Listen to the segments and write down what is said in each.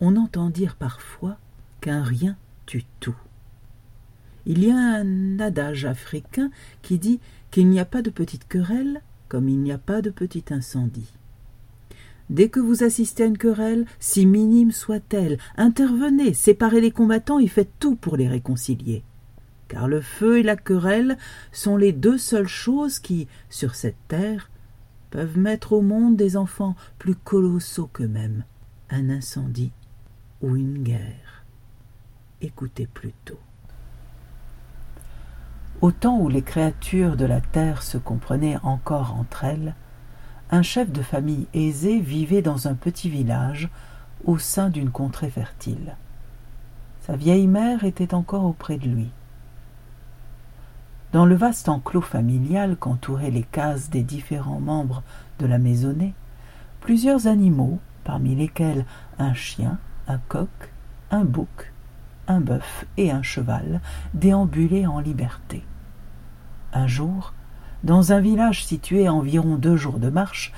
on entend dire parfois qu'un rien tue tout. Il y a un adage africain qui dit qu'il n'y a pas de petite querelle comme il n'y a pas de petit incendie. Dès que vous assistez à une querelle, si minime soit-elle, intervenez, séparez les combattants et faites tout pour les réconcilier. Car le feu et la querelle sont les deux seules choses qui, sur cette terre, peuvent mettre au monde des enfants plus colossaux qu'eux-mêmes, un incendie une guerre. Écoutez plutôt. Au temps où les créatures de la terre se comprenaient encore entre elles, un chef de famille aisé vivait dans un petit village au sein d'une contrée fertile. Sa vieille mère était encore auprès de lui. Dans le vaste enclos familial qu'entouraient les cases des différents membres de la maisonnée, plusieurs animaux, parmi lesquels un chien, un coq, un bouc, un bœuf et un cheval, déambulaient en liberté. Un jour, dans un village situé à environ deux jours de marche,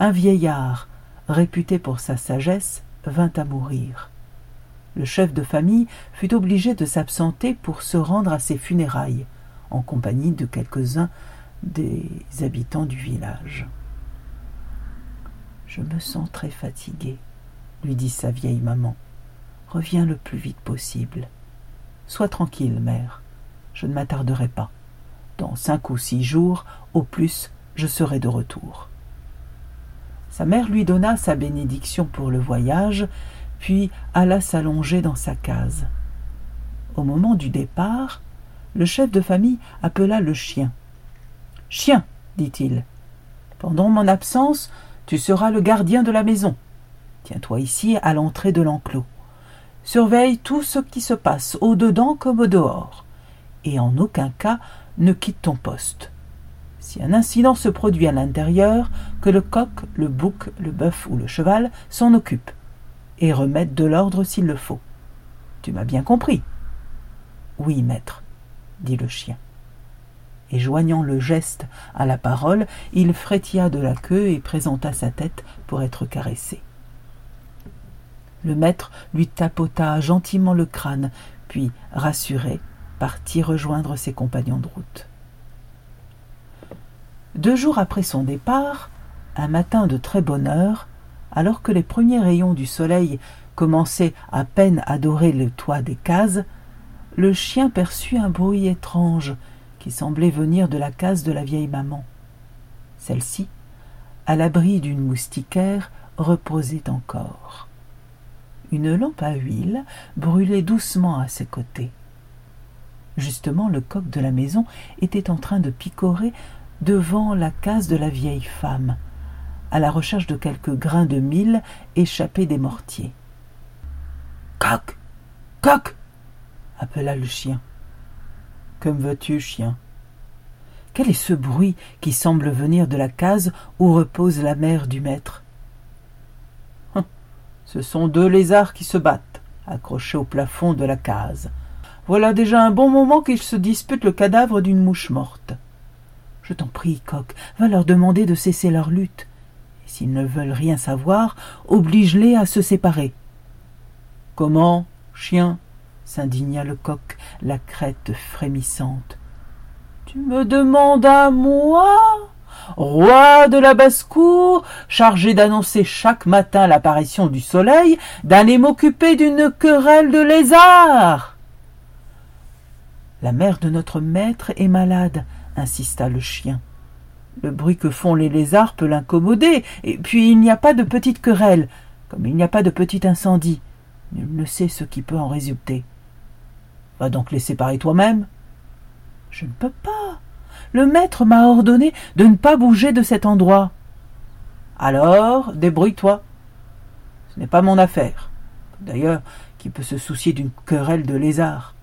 un vieillard, réputé pour sa sagesse, vint à mourir. Le chef de famille fut obligé de s'absenter pour se rendre à ses funérailles, en compagnie de quelques-uns des habitants du village. Je me sens très fatigué, lui dit sa vieille maman. Reviens le plus vite possible. Sois tranquille, mère, je ne m'attarderai pas. Dans cinq ou six jours, au plus, je serai de retour. Sa mère lui donna sa bénédiction pour le voyage, puis alla s'allonger dans sa case. Au moment du départ, le chef de famille appela le chien. Chien, dit-il, pendant mon absence, tu seras le gardien de la maison. Tiens-toi ici à l'entrée de l'enclos. Surveille tout ce qui se passe au dedans comme au dehors, et en aucun cas ne quitte ton poste. Si un incident se produit à l'intérieur, que le coq, le bouc, le bœuf ou le cheval s'en occupent et remettent de l'ordre s'il le faut. Tu m'as bien compris. Oui, maître, dit le chien. Et joignant le geste à la parole, il frétilla de la queue et présenta sa tête pour être caressé. Le maître lui tapota gentiment le crâne, puis, rassuré, partit rejoindre ses compagnons de route. Deux jours après son départ, un matin de très bonne heure, alors que les premiers rayons du soleil commençaient à peine à dorer le toit des cases, le chien perçut un bruit étrange qui semblait venir de la case de la vieille maman. Celle-ci, à l'abri d'une moustiquaire, reposait encore. Une lampe à huile brûlait doucement à ses côtés. Justement, le coq de la maison était en train de picorer devant la case de la vieille femme, à la recherche de quelques grains de mil échappés des mortiers. Coq Coq appela le chien. Que me veux-tu, chien? Quel est ce bruit qui semble venir de la case où repose la mère du maître? Ce sont deux lézards qui se battent, accrochés au plafond de la case. Voilà déjà un bon moment qu'ils se disputent le cadavre d'une mouche morte. Je t'en prie, coq, va leur demander de cesser leur lutte. Et s'ils ne veulent rien savoir, oblige-les à se séparer. Comment, chien? s'indigna le coq, la crête frémissante. Tu me demandes à moi? Roi de la basse-cour, chargé d'annoncer chaque matin l'apparition du soleil, d'aller m'occuper d'une querelle de lézards la mère de notre maître est malade, insista le chien. Le bruit que font les lézards peut l'incommoder, et puis il n'y a pas de petite querelle, comme il n'y a pas de petit incendie. Nul ne sait ce qui peut en résulter. Va donc les séparer toi-même. Je ne peux pas. Le maître m'a ordonné de ne pas bouger de cet endroit. Alors, débrouille-toi. Ce n'est pas mon affaire. D'ailleurs, qui peut se soucier d'une querelle de lézards?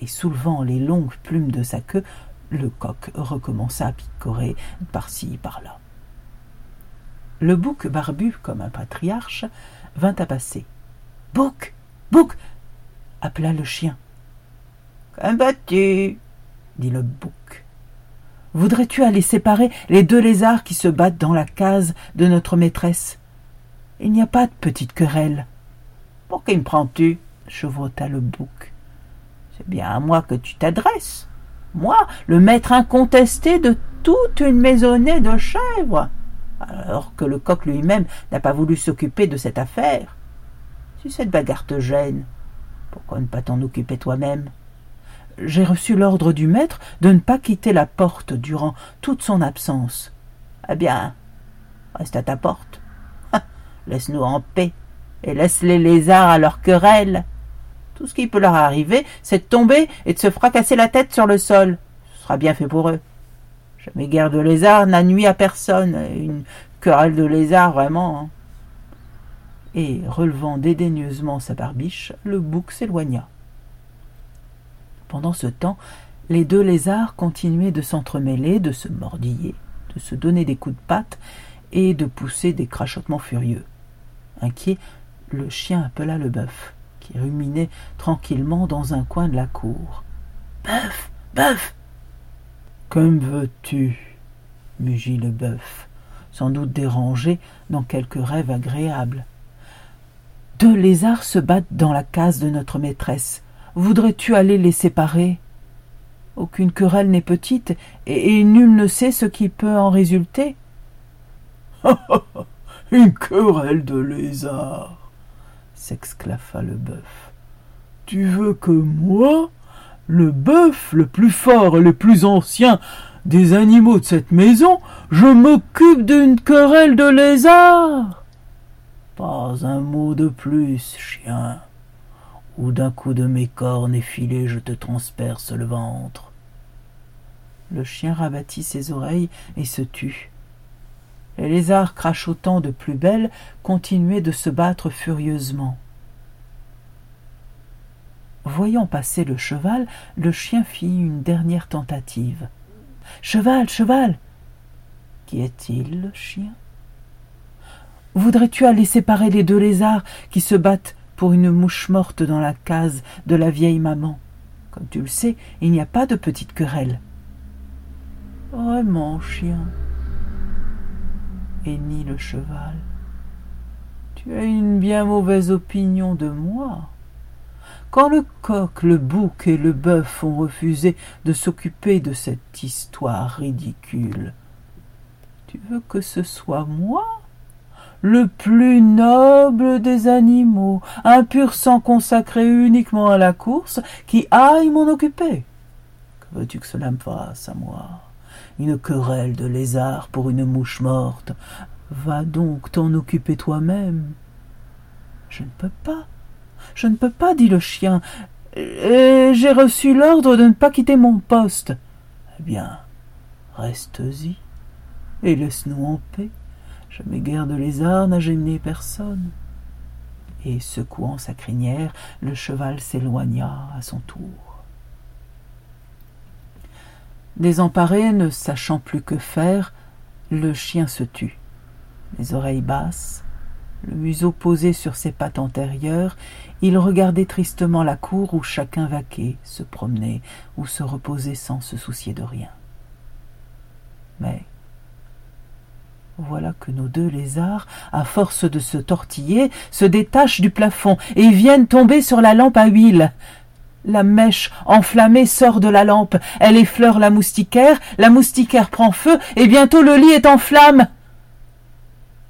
Et soulevant les longues plumes de sa queue, le coq recommença à picorer par-ci par-là. Le bouc barbu, comme un patriarche, vint à passer. Bouc Bouc appela le chien. Qu'en tu dit le bouc. Voudrais-tu aller séparer les deux lézards qui se battent dans la case de notre maîtresse? Il n'y a pas de petite querelle. Pour qui me prends-tu? chevrota le bouc. C'est bien à moi que tu t'adresses. Moi, le maître incontesté de toute une maisonnée de chèvres, alors que le coq lui-même n'a pas voulu s'occuper de cette affaire. Si cette bagarre te gêne, pourquoi ne pas t'en occuper toi-même? J'ai reçu l'ordre du maître de ne pas quitter la porte durant toute son absence. Eh bien, reste à ta porte. Laisse-nous en paix et laisse les lézards à leur querelle. Tout ce qui peut leur arriver, c'est de tomber et de se fracasser la tête sur le sol. Ce sera bien fait pour eux. Jamais guerre de lézard n'a nuit à personne. Une querelle de lézard, vraiment. Hein. Et, relevant dédaigneusement sa barbiche, le bouc s'éloigna. Pendant ce temps, les deux lézards continuaient de s'entremêler, de se mordiller, de se donner des coups de patte et de pousser des crachotements furieux. Inquiet, le chien appela le bœuf qui ruminait tranquillement dans un coin de la cour. Bœuf Bœuf Comme veux-tu mugit le bœuf, sans doute dérangé dans quelque rêve agréable. Deux lézards se battent dans la case de notre maîtresse. Voudrais-tu aller les séparer? Aucune querelle n'est petite, et, et nul ne sait ce qui peut en résulter. Une querelle de lézards s'exclaffa le bœuf. Tu veux que moi, le bœuf le plus fort et le plus ancien des animaux de cette maison, je m'occupe d'une querelle de lézards Pas un mot de plus, chien, ou d'un coup de mes cornes effilées je te transperce le ventre. Le chien rabattit ses oreilles et se tut. Les lézards crachotant de plus belle continuaient de se battre furieusement. Voyant passer le cheval, le chien fit une dernière tentative. Cheval, cheval Qui est-il, le chien? Voudrais-tu aller séparer les deux lézards qui se battent pour une mouche morte dans la case de la vieille maman Comme tu le sais, il n'y a pas de petite querelle. Vraiment, chien ni le cheval. Tu as une bien mauvaise opinion de moi. Quand le coq, le bouc et le bœuf ont refusé de s'occuper de cette histoire ridicule, tu veux que ce soit moi? Le plus noble des animaux, un pur sang consacré uniquement à la course, qui aille m'en occuper. Que veux-tu que cela me fasse à moi? Une querelle de lézard pour une mouche morte. Va donc t'en occuper toi-même. Je ne peux pas. Je ne peux pas, dit le chien. J'ai reçu l'ordre de ne pas quitter mon poste. Eh bien, reste-y et laisse-nous en paix. Jamais guère de lézard n'a gêné personne. Et secouant sa crinière, le cheval s'éloigna à son tour. Désemparé, ne sachant plus que faire, le chien se tut. Les oreilles basses, le museau posé sur ses pattes antérieures, il regardait tristement la cour où chacun vaquait, se promenait ou se reposait sans se soucier de rien. Mais voilà que nos deux lézards, à force de se tortiller, se détachent du plafond et viennent tomber sur la lampe à huile. La mèche enflammée sort de la lampe, elle effleure la moustiquaire, la moustiquaire prend feu, et bientôt le lit est en flammes.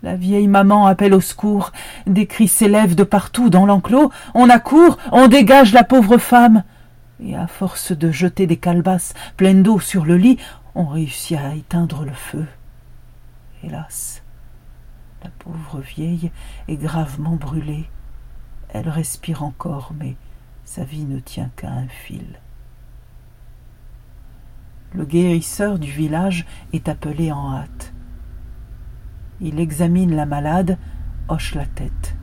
La vieille maman appelle au secours, des cris s'élèvent de partout dans l'enclos, on accourt, on dégage la pauvre femme. Et à force de jeter des calebasses pleines d'eau sur le lit, on réussit à éteindre le feu. Hélas, la pauvre vieille est gravement brûlée. Elle respire encore, mais sa vie ne tient qu'à un fil. Le guérisseur du village est appelé en hâte. Il examine la malade, hoche la tête.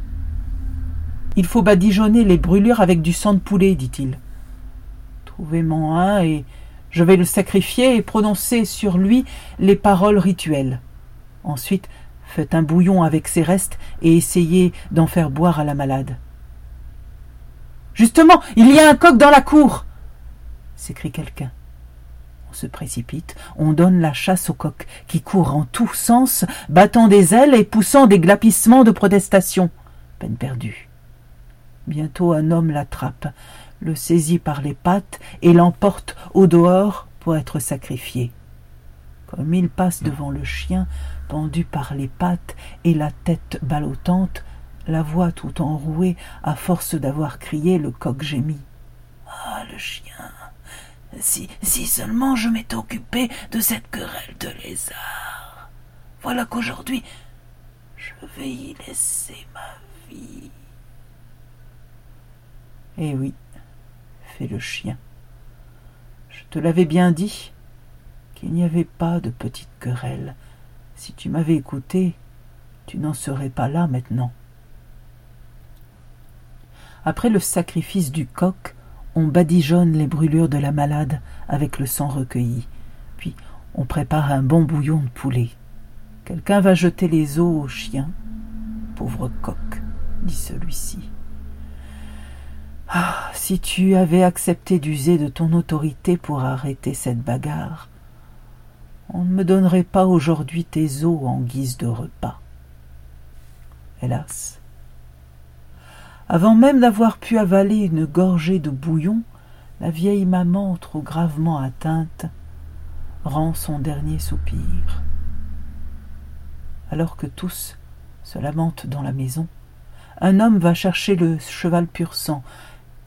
Il faut badigeonner les brûlures avec du sang de poulet, dit-il. Trouvez-moi un et je vais le sacrifier et prononcer sur lui les paroles rituelles. Ensuite, faites un bouillon avec ses restes et essayez d'en faire boire à la malade. Justement, il y a un coq dans la cour s'écrie quelqu'un. On se précipite, on donne la chasse au coq, qui court en tous sens, battant des ailes et poussant des glapissements de protestation. Peine perdue. Bientôt un homme l'attrape, le saisit par les pattes et l'emporte au dehors pour être sacrifié. Comme il passe devant le chien, pendu par les pattes et la tête ballottante, la voix tout enrouée, à force d'avoir crié, le coq gémit. Ah, le chien Si, si seulement je m'étais occupé de cette querelle de lézard. Voilà qu'aujourd'hui, je vais y laisser ma vie. Eh oui, fait le chien. Je te l'avais bien dit qu'il n'y avait pas de petite querelle. Si tu m'avais écouté, tu n'en serais pas là maintenant. Après le sacrifice du coq, on badigeonne les brûlures de la malade avec le sang recueilli. Puis on prépare un bon bouillon de poulet. Quelqu'un va jeter les os au chien. Pauvre coq, dit celui-ci. Ah, si tu avais accepté d'user de ton autorité pour arrêter cette bagarre, on ne me donnerait pas aujourd'hui tes os en guise de repas. Hélas, avant même d'avoir pu avaler une gorgée de bouillon, la vieille maman, trop gravement atteinte, rend son dernier soupir. Alors que tous se lamentent dans la maison, un homme va chercher le cheval pur sang,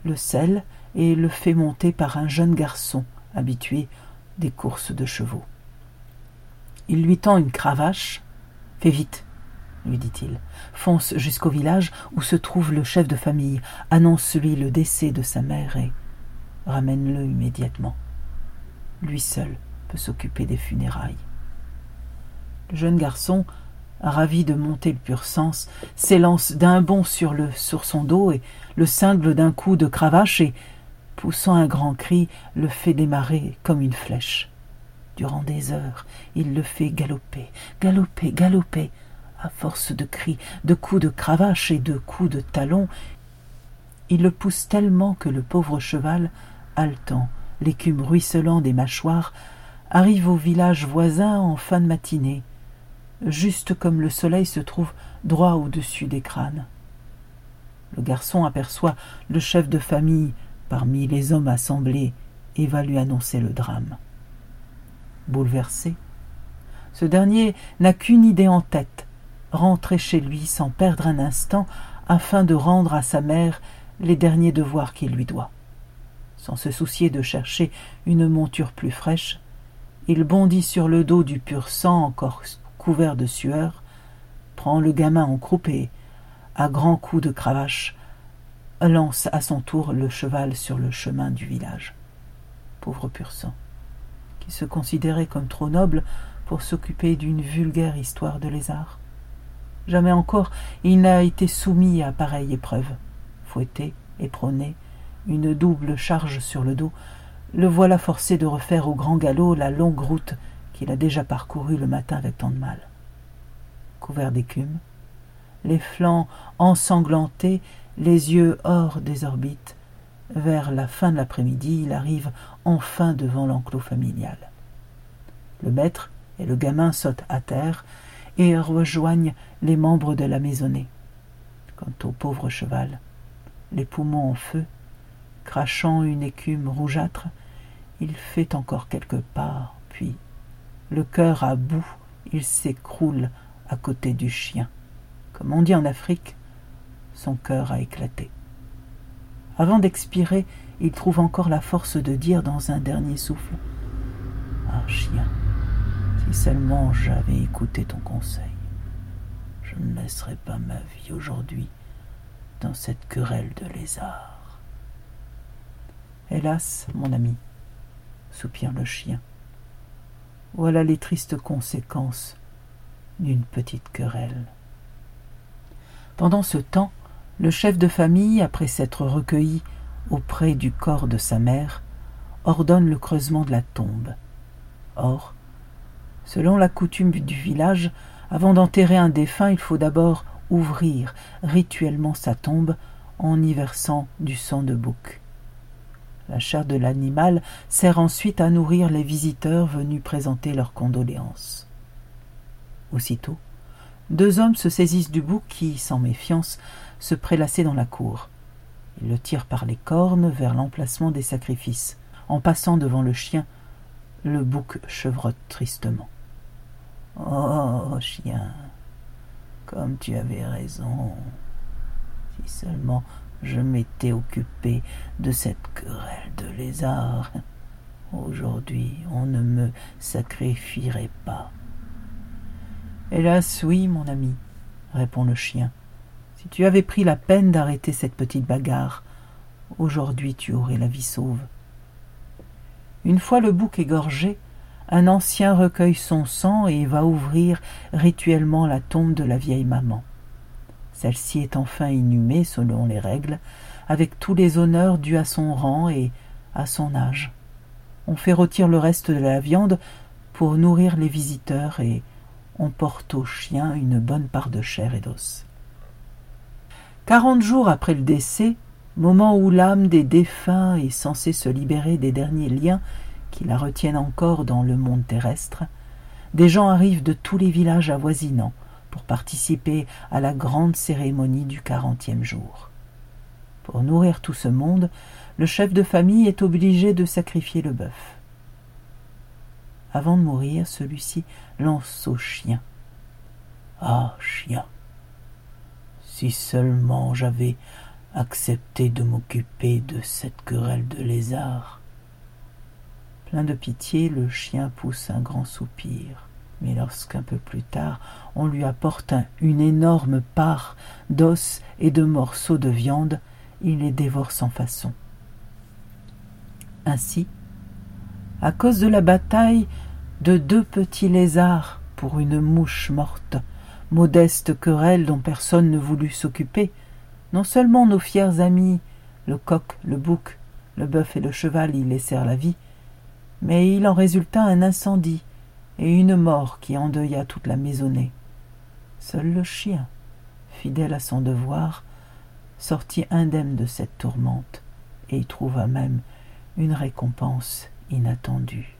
le sel et le fait monter par un jeune garçon habitué des courses de chevaux. Il lui tend une cravache. Fais vite, lui dit-il. Fonce jusqu'au village où se trouve le chef de famille, annonce-lui le décès de sa mère et ramène-le immédiatement. Lui seul peut s'occuper des funérailles. Le jeune garçon, ravi de monter le pur sens, s'élance d'un bond sur, le, sur son dos et le cingle d'un coup de cravache et, poussant un grand cri, le fait démarrer comme une flèche. Durant des heures, il le fait galoper, galoper, galoper, à force de cris, de coups de cravache et de coups de talon, il le pousse tellement que le pauvre cheval, haletant, l'écume ruisselant des mâchoires, arrive au village voisin en fin de matinée, juste comme le soleil se trouve droit au-dessus des crânes. Le garçon aperçoit le chef de famille parmi les hommes assemblés et va lui annoncer le drame. Bouleversé, ce dernier n'a qu'une idée en tête rentrer chez lui sans perdre un instant afin de rendre à sa mère les derniers devoirs qu'il lui doit. Sans se soucier de chercher une monture plus fraîche, il bondit sur le dos du pur sang encore couvert de sueur, prend le gamin en croupe et, à grands coups de cravache, lance à son tour le cheval sur le chemin du village. Pauvre pur sang, se considérait comme trop noble pour s'occuper d'une vulgaire histoire de lézard. Jamais encore il n'a été soumis à pareille épreuve. Fouetté, éperonné, une double charge sur le dos, le voilà forcé de refaire au grand galop la longue route qu'il a déjà parcourue le matin avec tant de mal. Couvert d'écume, les flancs ensanglantés, les yeux hors des orbites, vers la fin de l'après-midi, il arrive enfin devant l'enclos familial. Le maître et le gamin sautent à terre, et rejoignent les membres de la maisonnée. Quant au pauvre cheval, les poumons en feu, crachant une écume rougeâtre, il fait encore quelques pas, puis, le cœur à bout, il s'écroule à côté du chien. Comme on dit en Afrique, son cœur a éclaté. Avant d'expirer, il trouve encore la force de dire dans un dernier souffle Ah, chien, si seulement j'avais écouté ton conseil, je ne laisserais pas ma vie aujourd'hui dans cette querelle de lézards. Hélas, mon ami, soupire le chien, voilà les tristes conséquences d'une petite querelle. Pendant ce temps, le chef de famille, après s'être recueilli auprès du corps de sa mère, ordonne le creusement de la tombe. Or, Selon la coutume du village, avant d'enterrer un défunt, il faut d'abord ouvrir rituellement sa tombe en y versant du sang de bouc. La chair de l'animal sert ensuite à nourrir les visiteurs venus présenter leurs condoléances. Aussitôt, deux hommes se saisissent du bouc qui, sans méfiance, se prélassaient dans la cour. Il le tire par les cornes vers l'emplacement des sacrifices. En passant devant le chien, le bouc chevrotte tristement. Oh, chien, comme tu avais raison. Si seulement je m'étais occupé de cette querelle de lézard. Aujourd'hui, on ne me sacrifierait pas. Hélas, oui, mon ami, répond le chien. Si tu avais pris la peine d'arrêter cette petite bagarre, aujourd'hui tu aurais la vie sauve. Une fois le bouc égorgé, un ancien recueille son sang et va ouvrir rituellement la tombe de la vieille maman. Celle-ci est enfin inhumée selon les règles, avec tous les honneurs dus à son rang et à son âge. On fait rôtir le reste de la viande pour nourrir les visiteurs et on porte au chien une bonne part de chair et d'os. Quarante jours après le décès, moment où l'âme des défunts est censée se libérer des derniers liens qui la retiennent encore dans le monde terrestre, des gens arrivent de tous les villages avoisinants pour participer à la grande cérémonie du quarantième jour. Pour nourrir tout ce monde, le chef de famille est obligé de sacrifier le bœuf. Avant de mourir, celui-ci lance au chien. Ah, chien, si seulement j'avais accepté de m'occuper de cette querelle de lézard. Plein de pitié, le chien pousse un grand soupir. Mais lorsqu'un peu plus tard on lui apporte une énorme part d'os et de morceaux de viande, il les dévore sans façon. Ainsi, à cause de la bataille de deux petits lézards pour une mouche morte, modeste querelle dont personne ne voulut s'occuper, non seulement nos fiers amis, le coq, le bouc, le bœuf et le cheval y laissèrent la vie, mais il en résulta un incendie et une mort qui endeuilla toute la maisonnée. Seul le chien, fidèle à son devoir, sortit indemne de cette tourmente et y trouva même une récompense inattendue.